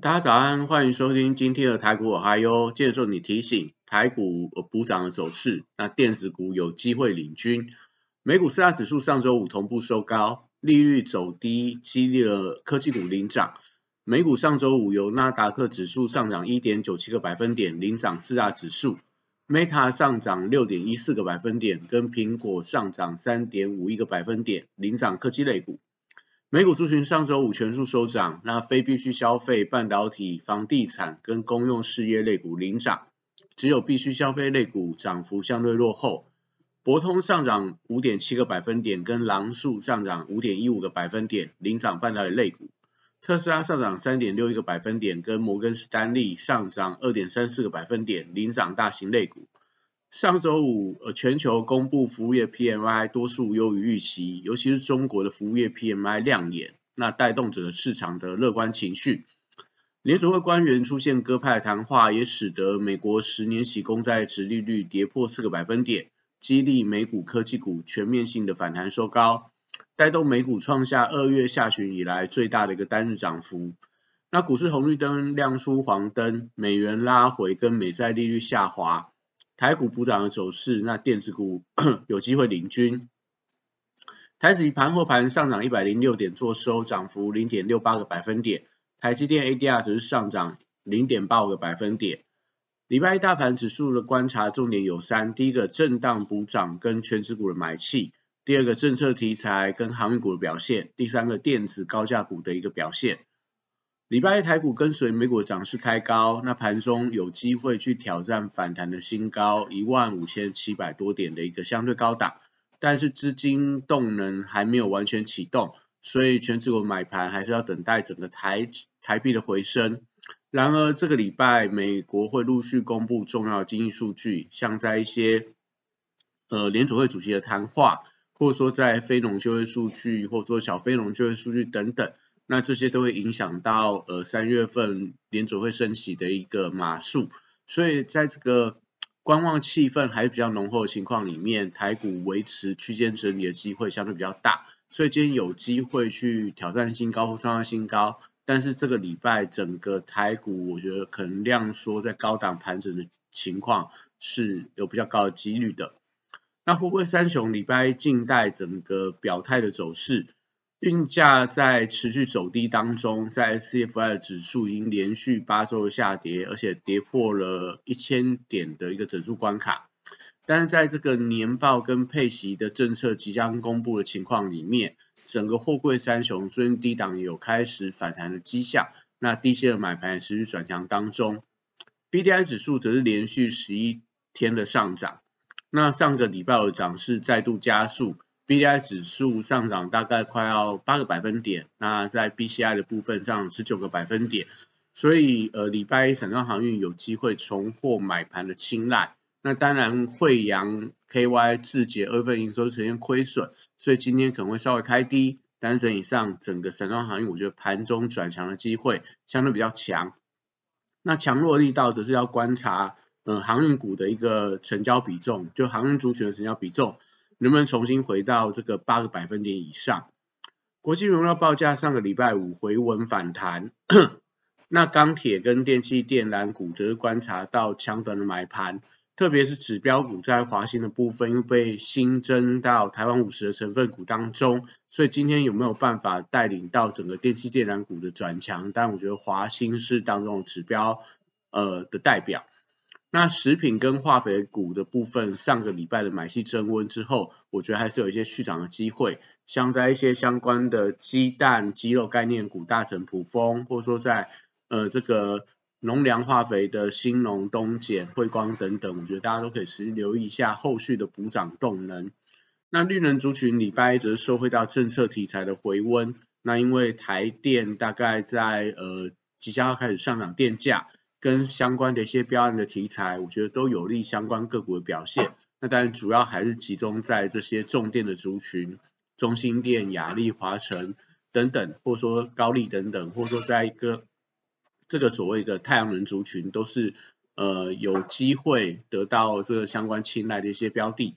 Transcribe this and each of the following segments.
大家早安，欢迎收听今天的台股我嗨哟，接着你提醒。台股补涨的走势，那电子股有机会领军。美股四大指数上周五同步收高，利率走低，激励了科技股领涨。美股上周五由纳达克指数上涨一点九七个百分点，领涨四大指数；Meta 上涨六点一四个百分点，跟苹果上涨三点五一个百分点，领涨科技类股。美股族群上周五全数收涨，那非必需消费、半导体、房地产跟公用事业类股领涨。只有必须消费类股涨幅相对落后，博通上涨五点七个百分点，跟狼树上涨五点一五个百分点，领涨半导体类股。特斯拉上涨三点六一个百分点，跟摩根士丹利上涨二点三四个百分点，领涨大型类股。上周五，呃，全球公布服务业 PMI 多数优于预期，尤其是中国的服务业 PMI 亮眼，那带动整个市场的乐观情绪。联储会官员出现鸽派谈话，也使得美国十年期公债值利率跌破四个百分点，激励美股科技股全面性的反弹收高，带动美股创下二月下旬以来最大的一个单日涨幅。那股市红绿灯亮出黄灯，美元拉回跟美债利率下滑，台股补涨的走势，那电子股 有机会领军。台指盘后盘上涨一百零六点，做收涨幅零点六八个百分点。台积电 ADR 只是上涨零点八五个百分点。礼拜一大盘指数的观察重点有三：第一个震荡补涨跟全指股的买气；第二个政策题材跟航运股的表现；第三个电子高价股的一个表现。礼拜一台股跟随美股涨势开高，那盘中有机会去挑战反弹的新高一万五千七百多点的一个相对高档，但是资金动能还没有完全启动。所以全指股买盘还是要等待整个台台币的回升。然而这个礼拜美国会陆续公布重要经济数据，像在一些呃联储会主席的谈话，或者说在非农就业数据，或者说小非农就业数据等等，那这些都会影响到呃三月份联储会升息的一个码数。所以在这个观望气氛还比较浓厚的情况里面，台股维持区间整理的机会相对比较大。所以今天有机会去挑战新高或创下新高，但是这个礼拜整个台股，我觉得可能量缩在高档盘整的情况是有比较高的几率的。那富贵三雄礼拜近代整个表态的走势，运价在持续走低当中，在 CFI 的指数已经连续八周下跌，而且跌破了一千点的一个整数关卡。但是在这个年报跟配息的政策即将公布的情况里面，整个货柜三雄虽然低档有开始反弹的迹象，那低线的买盘也持续转强当中。B D I 指数则是连续十一天的上涨，那上个礼拜的涨势再度加速，B D I 指数上涨大概快要八个百分点，那在 B C I 的部分上十九个百分点，所以呃礼拜一散装航运有机会重获买盘的青睐。那当然，惠阳 KY 字节二份营收呈现亏损，所以今天可能会稍微开低。单整以上，整个散装航运，我觉得盘中转强的机会相对比较强。那强弱力道则是要观察，嗯，航运股的一个成交比重，就航运族群的成交比重，能不能重新回到这个八个百分点以上。国际荣耀报价上个礼拜五回稳反弹，那钢铁跟电气电缆股则观察到强短的买盘。特别是指标股在华兴的部分又被新增到台湾五十的成分股当中，所以今天有没有办法带领到整个电气电缆股的转强？但我觉得华兴是当中的指标呃的代表。那食品跟化肥股的部分，上个礼拜的买气增温之后，我觉得还是有一些续涨的机会，像在一些相关的鸡蛋、鸡肉概念股，大成普丰，或者说在呃这个。农粮化肥的新农、东碱、汇光等等，我觉得大家都可以持续留意一下后续的补涨动能。那绿能族群礼拜一则是收回到政策题材的回温，那因为台电大概在呃即将要开始上涨电价，跟相关的一些标案的题材，我觉得都有利相关个股的表现，那当然主要还是集中在这些重电的族群，中心电、雅利、华晨等等，或者说高丽等等，或者说在一个这个所谓的太阳能族群，都是呃有机会得到这个相关青睐的一些标的。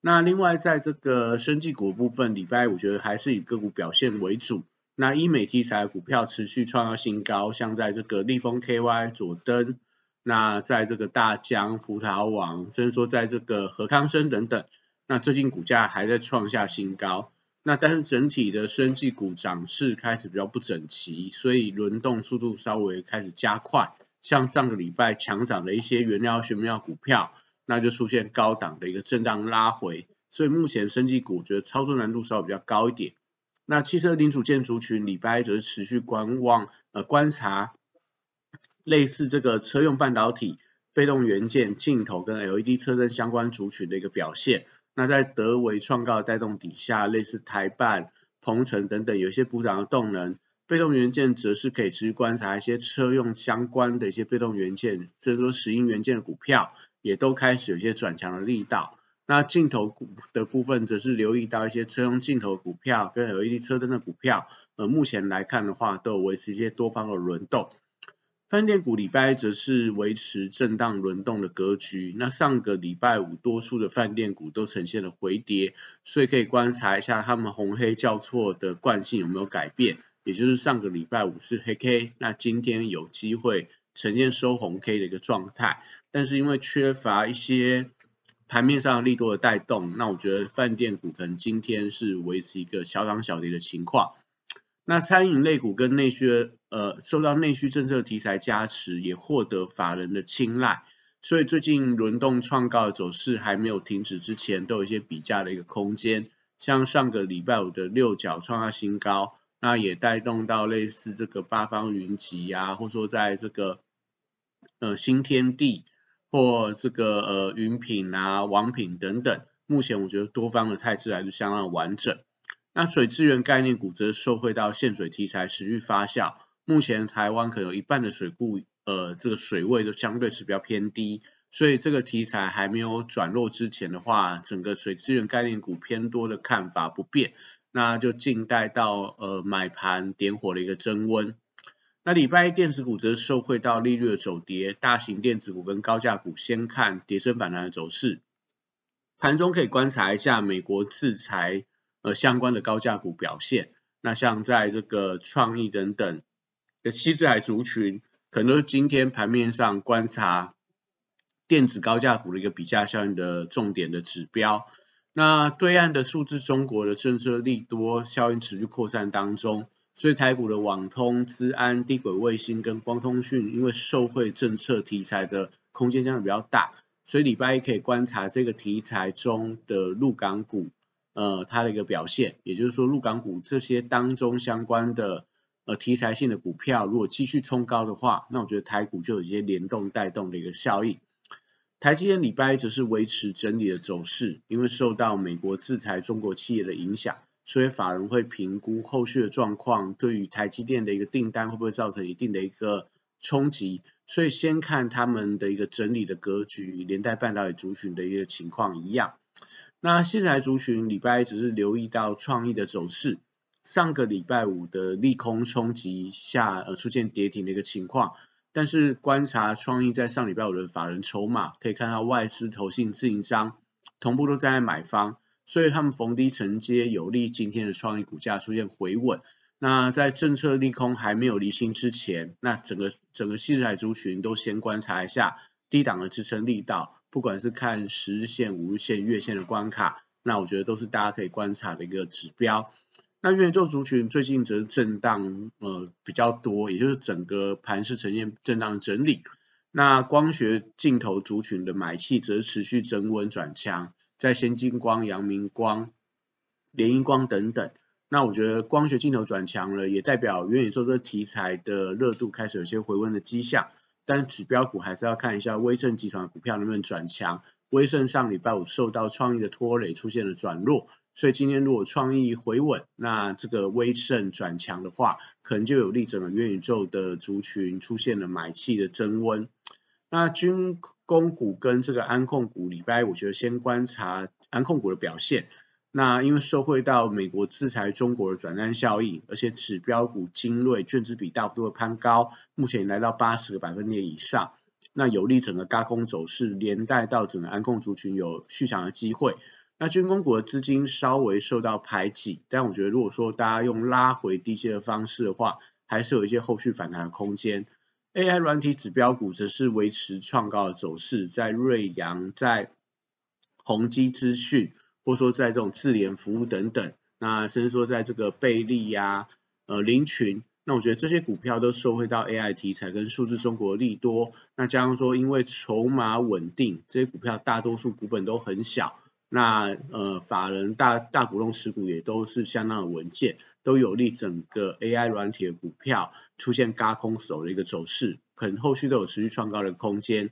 那另外在这个生技股部分，礼拜我觉得还是以个股表现为主。那医美题材股票持续创造新高，像在这个立丰 KY、佐登，那在这个大疆、葡萄网，甚至说在这个和康生等等，那最近股价还在创下新高。那但是整体的生技股涨势开始比较不整齐，所以轮动速度稍微开始加快。像上个礼拜强涨的一些原料、原料股票。那就出现高档的一个震荡拉回，所以目前生技股觉得操作难度稍微比较高一点。那汽车零组件族群礼拜则是持续观望呃观察类似这个车用半导体、被动元件、镜头跟 LED 车灯相关族群的一个表现。那在德维创告带动底下，类似台办、鹏程等等有一些补涨的动能。被动元件则是可以持续观察一些车用相关的一些被动元件，这说石英元件的股票。也都开始有些转强的力道。那镜头股的部分，则是留意到一些车用镜头股票跟 LED 车灯的股票。呃，目前来看的话，都有维持一些多方的轮动。饭店股礼拜则是维持震荡轮动的格局。那上个礼拜五，多数的饭店股都呈现了回跌，所以可以观察一下他们红黑交错的惯性有没有改变。也就是上个礼拜五是黑 K，那今天有机会。呈现收红 K 的一个状态，但是因为缺乏一些盘面上利多的带动，那我觉得饭店股可能今天是维持一个小涨小跌的情况。那餐饮类股跟内需呃受到内需政策题材加持，也获得法人的青睐，所以最近轮动创高的走势还没有停止之前，都有一些比价的一个空间。像上个礼拜五的六角创下新高，那也带动到类似这个八方云集啊，或者说在这个。呃，新天地或这个呃云品啊、王品等等，目前我觉得多方的态势还是相当完整。那水资源概念股则受惠到限水题材持续发酵，目前台湾可能有一半的水库呃这个水位都相对是比较偏低，所以这个题材还没有转弱之前的话，整个水资源概念股偏多的看法不变，那就静待到呃买盘点火的一个增温。那礼拜一电子股则受惠到利率的走跌，大型电子股跟高价股先看跌升反弹的走势。盘中可以观察一下美国制裁呃相关的高价股表现。那像在这个创意等等的七字海族群，可能都是今天盘面上观察电子高价股的一个比价效应的重点的指标。那对岸的数字中国的政策利多效应持续扩散当中。所以台股的网通、资安、低轨卫星跟光通讯，因为受惠政策题材的空间相对比较大，所以礼拜一可以观察这个题材中的陆港股，呃，它的一个表现。也就是说，陆港股这些当中相关的呃题材性的股票，如果继续冲高的话，那我觉得台股就有一些联动带动的一个效应。台积电礼拜一则是维持整理的走势，因为受到美国制裁中国企业的影响。所以法人会评估后续的状况，对于台积电的一个订单会不会造成一定的一个冲击？所以先看他们的一个整理的格局，连带半导体族群的一个情况一样。那现在族群礼拜只是留意到创意的走势，上个礼拜五的利空冲击下，呃出现跌停的一个情况。但是观察创意在上礼拜五的法人筹码，可以看到外资投信自营商同步都在买方。所以他们逢低承接，有利今天的创意股价出现回稳。那在政策利空还没有离心之前，那整个整个细日海族群都先观察一下低档的支撑力道，不管是看十日线、五日线、月线的关卡，那我觉得都是大家可以观察的一个指标。那元宇宙族群最近则是震荡呃比较多，也就是整个盘是呈现震荡整理。那光学镜头族群的买气则持续增温转强。在先金光、阳明光、联英光等等，那我觉得光学镜头转强了，也代表元宇宙这个题材的热度开始有些回温的迹象。但指标股还是要看一下威盛集团股票能不能转强。威盛上礼拜五受到创意的拖累，出现了转弱，所以今天如果创意回稳，那这个威盛转强的话，可能就有利整个元宇宙的族群出现了买气的增温。那军工股跟这个安控股，礼拜我觉得先观察安控股的表现。那因为受惠到美国制裁中国的转单效应，而且指标股精锐券资比大幅度的攀高，目前来到八十个百分点以上，那有利整个高空走势，连带到整个安控族群有续强的机会。那军工股的资金稍微受到排挤，但我觉得如果说大家用拉回低阶的方式的话，还是有一些后续反弹的空间。AI 软体指标股则是维持创高的走势，在瑞阳、在宏基资讯，或者说在这种智联服务等等，那甚至说在这个贝利呀、呃林群，那我觉得这些股票都受惠到 AI 题材跟数字中国利多，那加上说因为筹码稳定，这些股票大多数股本都很小。那呃，法人大大股东持股也都是相当的稳健，都有利整个 AI 软体的股票出现嘎空手的一个走势，可能后续都有持续创高的空间。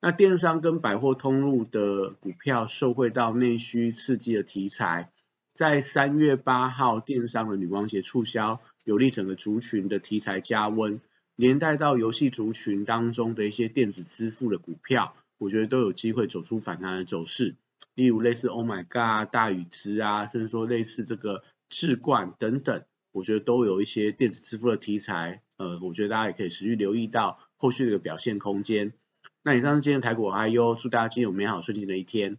那电商跟百货通路的股票受惠到内需刺激的题材，在三月八号电商的女王节促销，有利整个族群的题材加温，连带到游戏族群当中的一些电子支付的股票，我觉得都有机会走出反弹的走势。例如类似 Oh My God、大宇之啊，甚至说类似这个智冠等等，我觉得都有一些电子支付的题材，呃，我觉得大家也可以持续留意到后续的一个表现空间。那以上是今天的台股 I U，祝大家今天有美好顺境的一天。